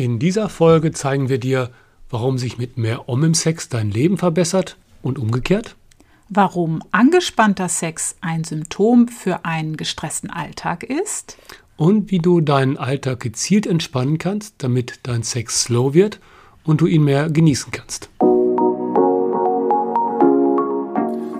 In dieser Folge zeigen wir dir, warum sich mit mehr Om im Sex dein Leben verbessert und umgekehrt. Warum angespannter Sex ein Symptom für einen gestressten Alltag ist. Und wie du deinen Alltag gezielt entspannen kannst, damit dein Sex slow wird und du ihn mehr genießen kannst.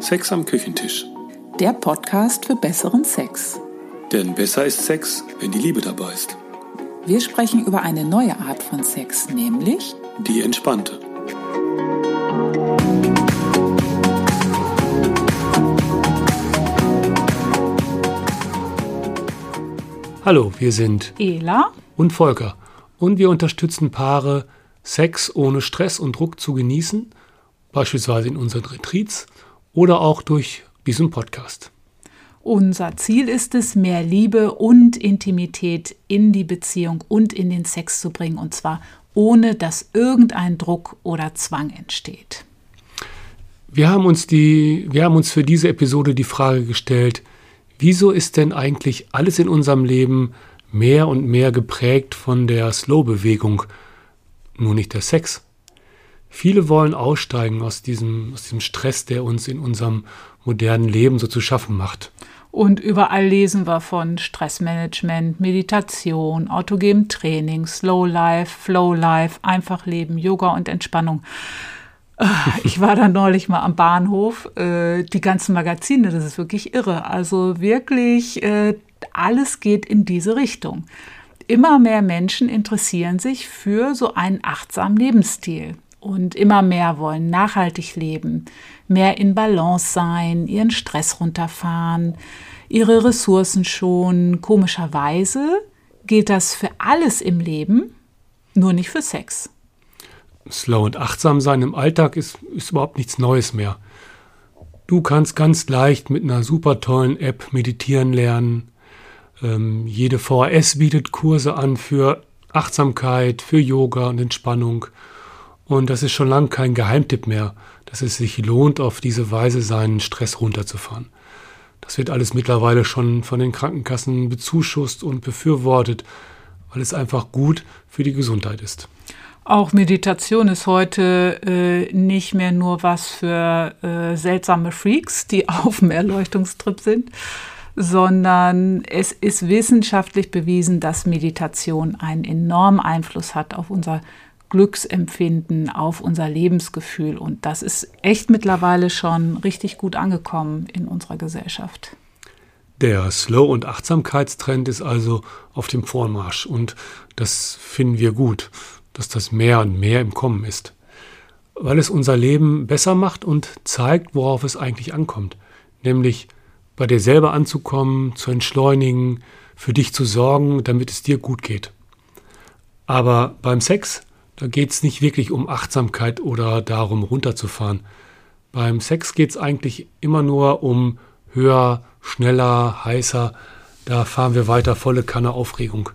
Sex am Küchentisch. Der Podcast für besseren Sex. Denn besser ist Sex, wenn die Liebe dabei ist. Wir sprechen über eine neue Art von Sex, nämlich Die entspannte. Hallo, wir sind Ela und Volker und wir unterstützen Paare, Sex ohne Stress und Druck zu genießen, beispielsweise in unseren Retreats oder auch durch diesen Podcast. Unser Ziel ist es, mehr Liebe und Intimität in die Beziehung und in den Sex zu bringen, und zwar ohne dass irgendein Druck oder Zwang entsteht. Wir haben uns, die, wir haben uns für diese Episode die Frage gestellt, wieso ist denn eigentlich alles in unserem Leben mehr und mehr geprägt von der Slow-Bewegung, nur nicht der Sex? Viele wollen aussteigen aus diesem, aus diesem Stress, der uns in unserem modernen Leben so zu schaffen macht. Und überall lesen wir von Stressmanagement, Meditation, autogenem Training, Slow Life, Flow Life, einfach Leben, Yoga und Entspannung. Äh, ich war da neulich mal am Bahnhof. äh, Die ganzen Magazine, das ist wirklich irre. Also wirklich, äh, alles geht in diese Richtung. Immer mehr Menschen interessieren sich für so einen achtsamen Lebensstil. Und immer mehr wollen nachhaltig leben, mehr in Balance sein, ihren Stress runterfahren, ihre Ressourcen schonen. Komischerweise gilt das für alles im Leben, nur nicht für Sex. Slow und achtsam sein im Alltag ist, ist überhaupt nichts Neues mehr. Du kannst ganz leicht mit einer super tollen App meditieren lernen. Ähm, jede VHS bietet Kurse an für Achtsamkeit, für Yoga und Entspannung. Und das ist schon lange kein Geheimtipp mehr, dass es sich lohnt, auf diese Weise seinen Stress runterzufahren. Das wird alles mittlerweile schon von den Krankenkassen bezuschusst und befürwortet, weil es einfach gut für die Gesundheit ist. Auch Meditation ist heute äh, nicht mehr nur was für äh, seltsame Freaks, die auf dem Erleuchtungstrip sind, sondern es ist wissenschaftlich bewiesen, dass Meditation einen enormen Einfluss hat auf unser Glücksempfinden, auf unser Lebensgefühl. Und das ist echt mittlerweile schon richtig gut angekommen in unserer Gesellschaft. Der Slow- und Achtsamkeitstrend ist also auf dem Vormarsch und das finden wir gut, dass das mehr und mehr im Kommen ist, weil es unser Leben besser macht und zeigt, worauf es eigentlich ankommt, nämlich bei dir selber anzukommen, zu entschleunigen, für dich zu sorgen, damit es dir gut geht. Aber beim Sex da geht es nicht wirklich um Achtsamkeit oder darum, runterzufahren. Beim Sex geht es eigentlich immer nur um höher, schneller, heißer. Da fahren wir weiter volle Kanne Aufregung.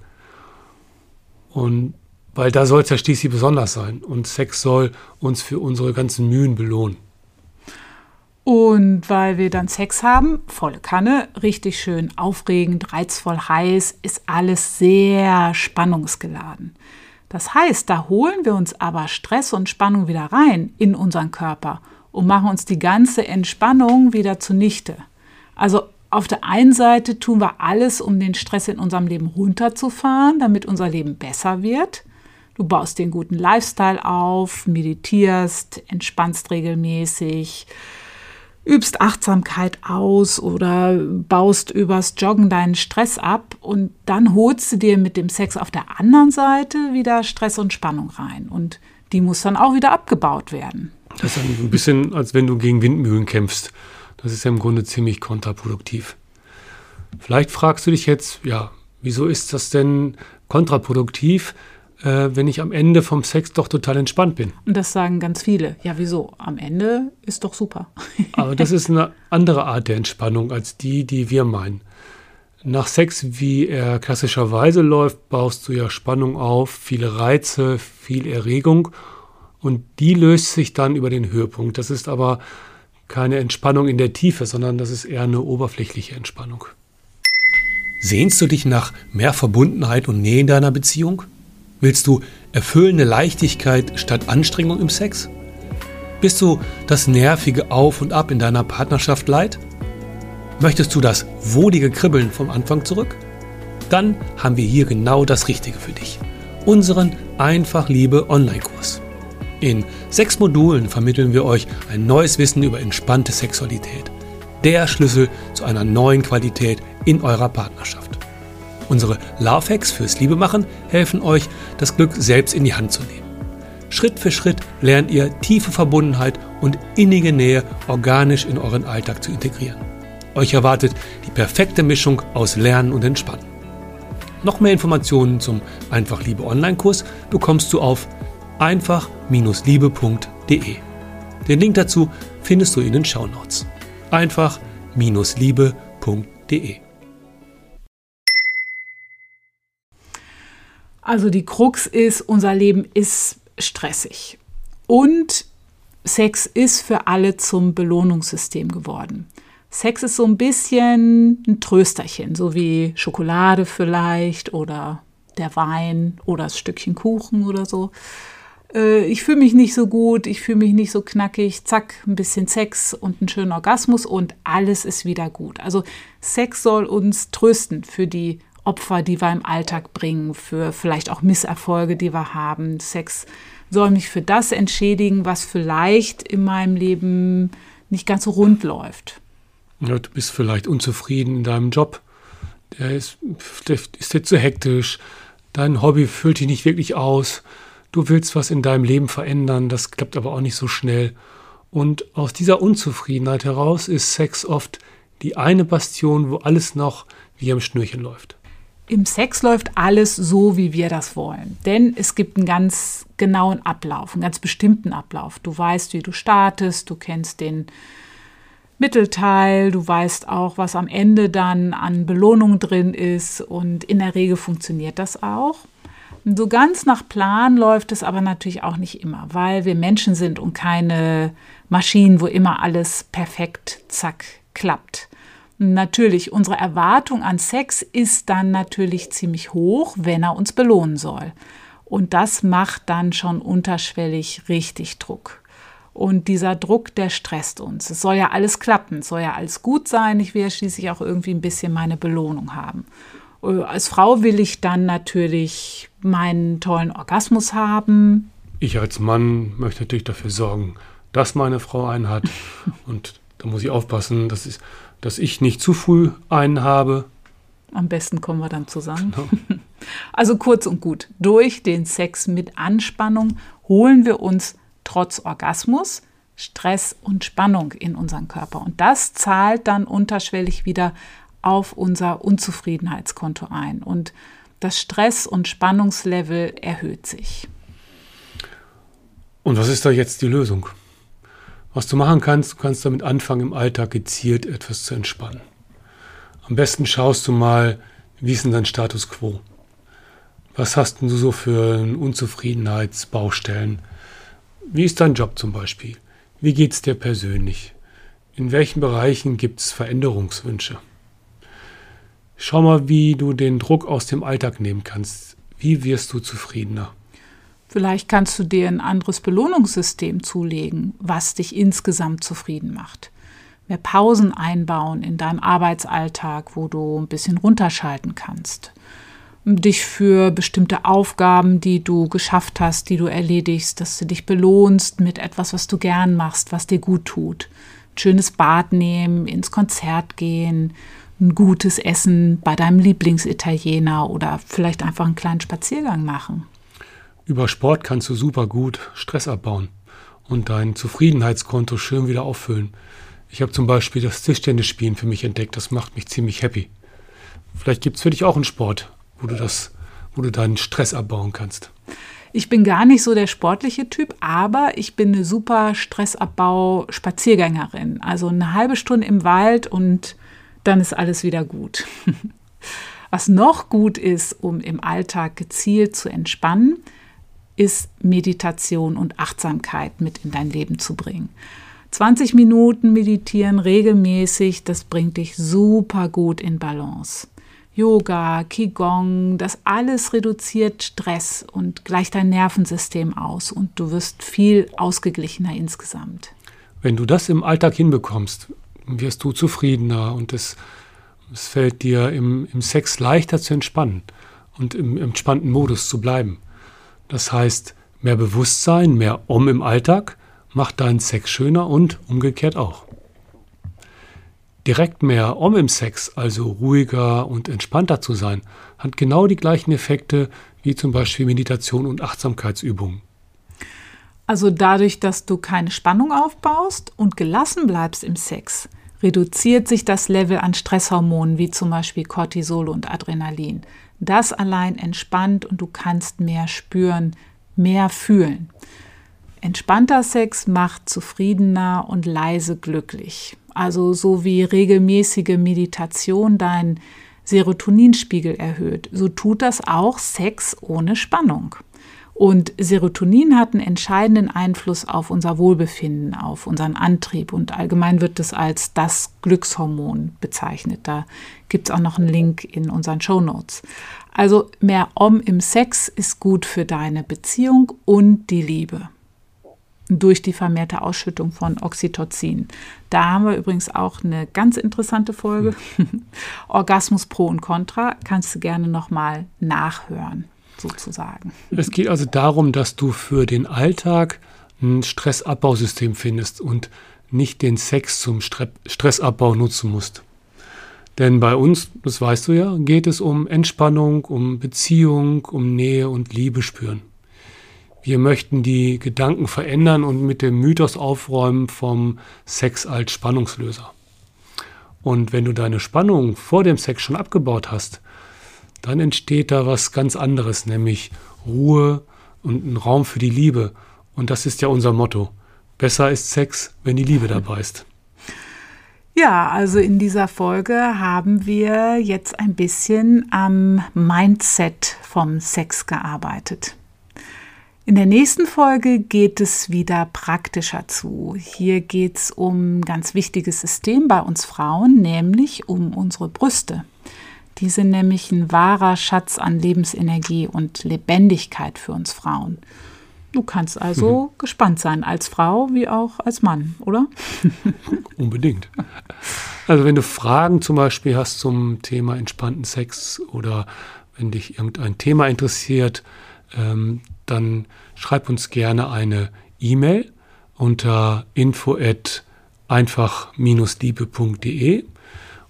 Und weil da soll es ja schließlich besonders sein. Und Sex soll uns für unsere ganzen Mühen belohnen. Und weil wir dann Sex haben, volle Kanne, richtig schön aufregend, reizvoll heiß, ist alles sehr spannungsgeladen. Das heißt, da holen wir uns aber Stress und Spannung wieder rein in unseren Körper und machen uns die ganze Entspannung wieder zunichte. Also auf der einen Seite tun wir alles, um den Stress in unserem Leben runterzufahren, damit unser Leben besser wird. Du baust den guten Lifestyle auf, meditierst, entspannst regelmäßig, übst Achtsamkeit aus oder baust übers Joggen deinen Stress ab und dann holst du dir mit dem Sex auf der anderen Seite wieder Stress und Spannung rein und die muss dann auch wieder abgebaut werden. Das ist ein bisschen, als wenn du gegen Windmühlen kämpfst. Das ist ja im Grunde ziemlich kontraproduktiv. Vielleicht fragst du dich jetzt, ja, wieso ist das denn kontraproduktiv? Äh, wenn ich am Ende vom Sex doch total entspannt bin. Und das sagen ganz viele. Ja, wieso? Am Ende ist doch super. Aber das ist eine andere Art der Entspannung als die, die wir meinen. Nach Sex, wie er klassischerweise läuft, baust du ja Spannung auf, viele Reize, viel Erregung und die löst sich dann über den Höhepunkt. Das ist aber keine Entspannung in der Tiefe, sondern das ist eher eine oberflächliche Entspannung. Sehnst du dich nach mehr Verbundenheit und Nähe in deiner Beziehung? Willst du erfüllende Leichtigkeit statt Anstrengung im Sex? Bist du das nervige Auf und Ab in deiner Partnerschaft leid? Möchtest du das wohlige Kribbeln vom Anfang zurück? Dann haben wir hier genau das Richtige für dich. Unseren Einfach Liebe Online-Kurs. In sechs Modulen vermitteln wir euch ein neues Wissen über entspannte Sexualität. Der Schlüssel zu einer neuen Qualität in eurer Partnerschaft. Unsere Love Hacks fürs Liebemachen helfen euch, das Glück selbst in die Hand zu nehmen. Schritt für Schritt lernt ihr tiefe Verbundenheit und innige Nähe organisch in euren Alltag zu integrieren. Euch erwartet die perfekte Mischung aus Lernen und Entspannen. Noch mehr Informationen zum Einfach Liebe Online-Kurs bekommst du auf einfach-liebe.de. Den Link dazu findest du in den Shownotes. einfach-liebe.de Also die Krux ist, unser Leben ist stressig. Und Sex ist für alle zum Belohnungssystem geworden. Sex ist so ein bisschen ein Trösterchen, so wie Schokolade vielleicht oder der Wein oder das Stückchen Kuchen oder so. Äh, ich fühle mich nicht so gut, ich fühle mich nicht so knackig, zack, ein bisschen Sex und einen schönen Orgasmus und alles ist wieder gut. Also Sex soll uns trösten für die Opfer, die wir im Alltag bringen, für vielleicht auch Misserfolge, die wir haben. Sex soll mich für das entschädigen, was vielleicht in meinem Leben nicht ganz so rund läuft. Ja, du bist vielleicht unzufrieden in deinem Job. Der ist, der ist dir zu hektisch. Dein Hobby füllt dich nicht wirklich aus. Du willst was in deinem Leben verändern, das klappt aber auch nicht so schnell. Und aus dieser Unzufriedenheit heraus ist Sex oft die eine Bastion, wo alles noch wie am Schnürchen läuft. Im Sex läuft alles so, wie wir das wollen. Denn es gibt einen ganz genauen Ablauf, einen ganz bestimmten Ablauf. Du weißt, wie du startest, du kennst den Mittelteil, du weißt auch, was am Ende dann an Belohnung drin ist und in der Regel funktioniert das auch. So ganz nach Plan läuft es aber natürlich auch nicht immer, weil wir Menschen sind und keine Maschinen, wo immer alles perfekt, zack, klappt. Natürlich, unsere Erwartung an Sex ist dann natürlich ziemlich hoch, wenn er uns belohnen soll. Und das macht dann schon unterschwellig richtig Druck. Und dieser Druck, der stresst uns. Es soll ja alles klappen, es soll ja alles gut sein. Ich will ja schließlich auch irgendwie ein bisschen meine Belohnung haben. Als Frau will ich dann natürlich meinen tollen Orgasmus haben. Ich als Mann möchte natürlich dafür sorgen, dass meine Frau einen hat. Und da muss ich aufpassen, dass ich, dass ich nicht zu früh einen habe. Am besten kommen wir dann zusammen. Genau. Also kurz und gut, durch den Sex mit Anspannung holen wir uns trotz Orgasmus Stress und Spannung in unseren Körper. Und das zahlt dann unterschwellig wieder auf unser Unzufriedenheitskonto ein. Und das Stress- und Spannungslevel erhöht sich. Und was ist da jetzt die Lösung? Was du machen kannst, du kannst damit anfangen, im Alltag gezielt etwas zu entspannen. Am besten schaust du mal, wie ist denn dein Status quo? Was hast du so für Unzufriedenheitsbaustellen? Wie ist dein Job zum Beispiel? Wie geht es dir persönlich? In welchen Bereichen gibt es Veränderungswünsche? Schau mal, wie du den Druck aus dem Alltag nehmen kannst. Wie wirst du zufriedener? Vielleicht kannst du dir ein anderes Belohnungssystem zulegen, was dich insgesamt zufrieden macht. Mehr Pausen einbauen in deinem Arbeitsalltag, wo du ein bisschen runterschalten kannst dich für bestimmte Aufgaben, die du geschafft hast, die du erledigst, dass du dich belohnst mit etwas, was du gern machst, was dir gut tut. Ein schönes Bad nehmen, ins Konzert gehen, ein gutes Essen bei deinem Lieblingsitaliener oder vielleicht einfach einen kleinen Spaziergang machen. Über Sport kannst du super gut Stress abbauen und dein Zufriedenheitskonto schön wieder auffüllen. Ich habe zum Beispiel das Tischtennisspielen für mich entdeckt, das macht mich ziemlich happy. Vielleicht gibt es für dich auch einen Sport, wo du das, wo du deinen Stress abbauen kannst? Ich bin gar nicht so der sportliche Typ, aber ich bin eine super Stressabbau-Spaziergängerin. Also eine halbe Stunde im Wald und dann ist alles wieder gut. Was noch gut ist, um im Alltag gezielt zu entspannen, ist Meditation und Achtsamkeit mit in dein Leben zu bringen. 20 Minuten meditieren regelmäßig, das bringt dich super gut in Balance. Yoga, Qigong, das alles reduziert Stress und gleicht dein Nervensystem aus und du wirst viel ausgeglichener insgesamt. Wenn du das im Alltag hinbekommst, wirst du zufriedener und es, es fällt dir im, im Sex leichter zu entspannen und im, im entspannten Modus zu bleiben. Das heißt, mehr Bewusstsein, mehr Om im Alltag macht deinen Sex schöner und umgekehrt auch direkt mehr Om im Sex, also ruhiger und entspannter zu sein, hat genau die gleichen Effekte wie zum Beispiel Meditation und Achtsamkeitsübungen. Also dadurch, dass du keine Spannung aufbaust und gelassen bleibst im Sex, reduziert sich das Level an Stresshormonen wie zum Beispiel Cortisol und Adrenalin. Das allein entspannt und du kannst mehr spüren, mehr fühlen. Entspannter Sex macht zufriedener und leise glücklich. Also so wie regelmäßige Meditation deinen Serotoninspiegel erhöht, so tut das auch Sex ohne Spannung. Und Serotonin hat einen entscheidenden Einfluss auf unser Wohlbefinden, auf unseren Antrieb und allgemein wird es als das Glückshormon bezeichnet. Da gibt es auch noch einen Link in unseren Show Notes. Also mehr Om im Sex ist gut für deine Beziehung und die Liebe durch die vermehrte Ausschüttung von Oxytocin. Da haben wir übrigens auch eine ganz interessante Folge. Orgasmus pro und contra kannst du gerne nochmal nachhören, sozusagen. Es geht also darum, dass du für den Alltag ein Stressabbausystem findest und nicht den Sex zum Stressabbau nutzen musst. Denn bei uns, das weißt du ja, geht es um Entspannung, um Beziehung, um Nähe und Liebe spüren. Wir möchten die Gedanken verändern und mit dem Mythos aufräumen vom Sex als Spannungslöser. Und wenn du deine Spannung vor dem Sex schon abgebaut hast, dann entsteht da was ganz anderes, nämlich Ruhe und ein Raum für die Liebe. Und das ist ja unser Motto. Besser ist Sex, wenn die Liebe dabei ist. Ja, also in dieser Folge haben wir jetzt ein bisschen am Mindset vom Sex gearbeitet. In der nächsten Folge geht es wieder praktischer zu. Hier geht es um ein ganz wichtiges System bei uns Frauen, nämlich um unsere Brüste. Die sind nämlich ein wahrer Schatz an Lebensenergie und Lebendigkeit für uns Frauen. Du kannst also mhm. gespannt sein, als Frau wie auch als Mann, oder? Unbedingt. Also wenn du Fragen zum Beispiel hast zum Thema entspannten Sex oder wenn dich irgendein Thema interessiert, ähm, dann schreib uns gerne eine E-Mail unter info at einfach-liebe.de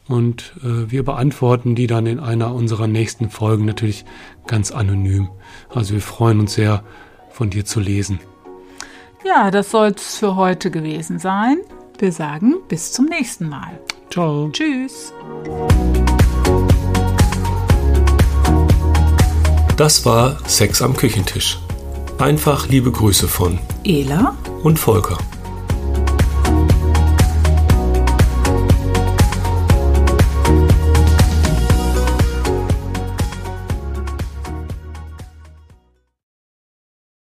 und äh, wir beantworten die dann in einer unserer nächsten Folgen natürlich ganz anonym. Also wir freuen uns sehr, von dir zu lesen. Ja, das soll es für heute gewesen sein. Wir sagen bis zum nächsten Mal. Ciao. Tschüss. Das war Sex am Küchentisch. Einfach liebe Grüße von Ela und Volker.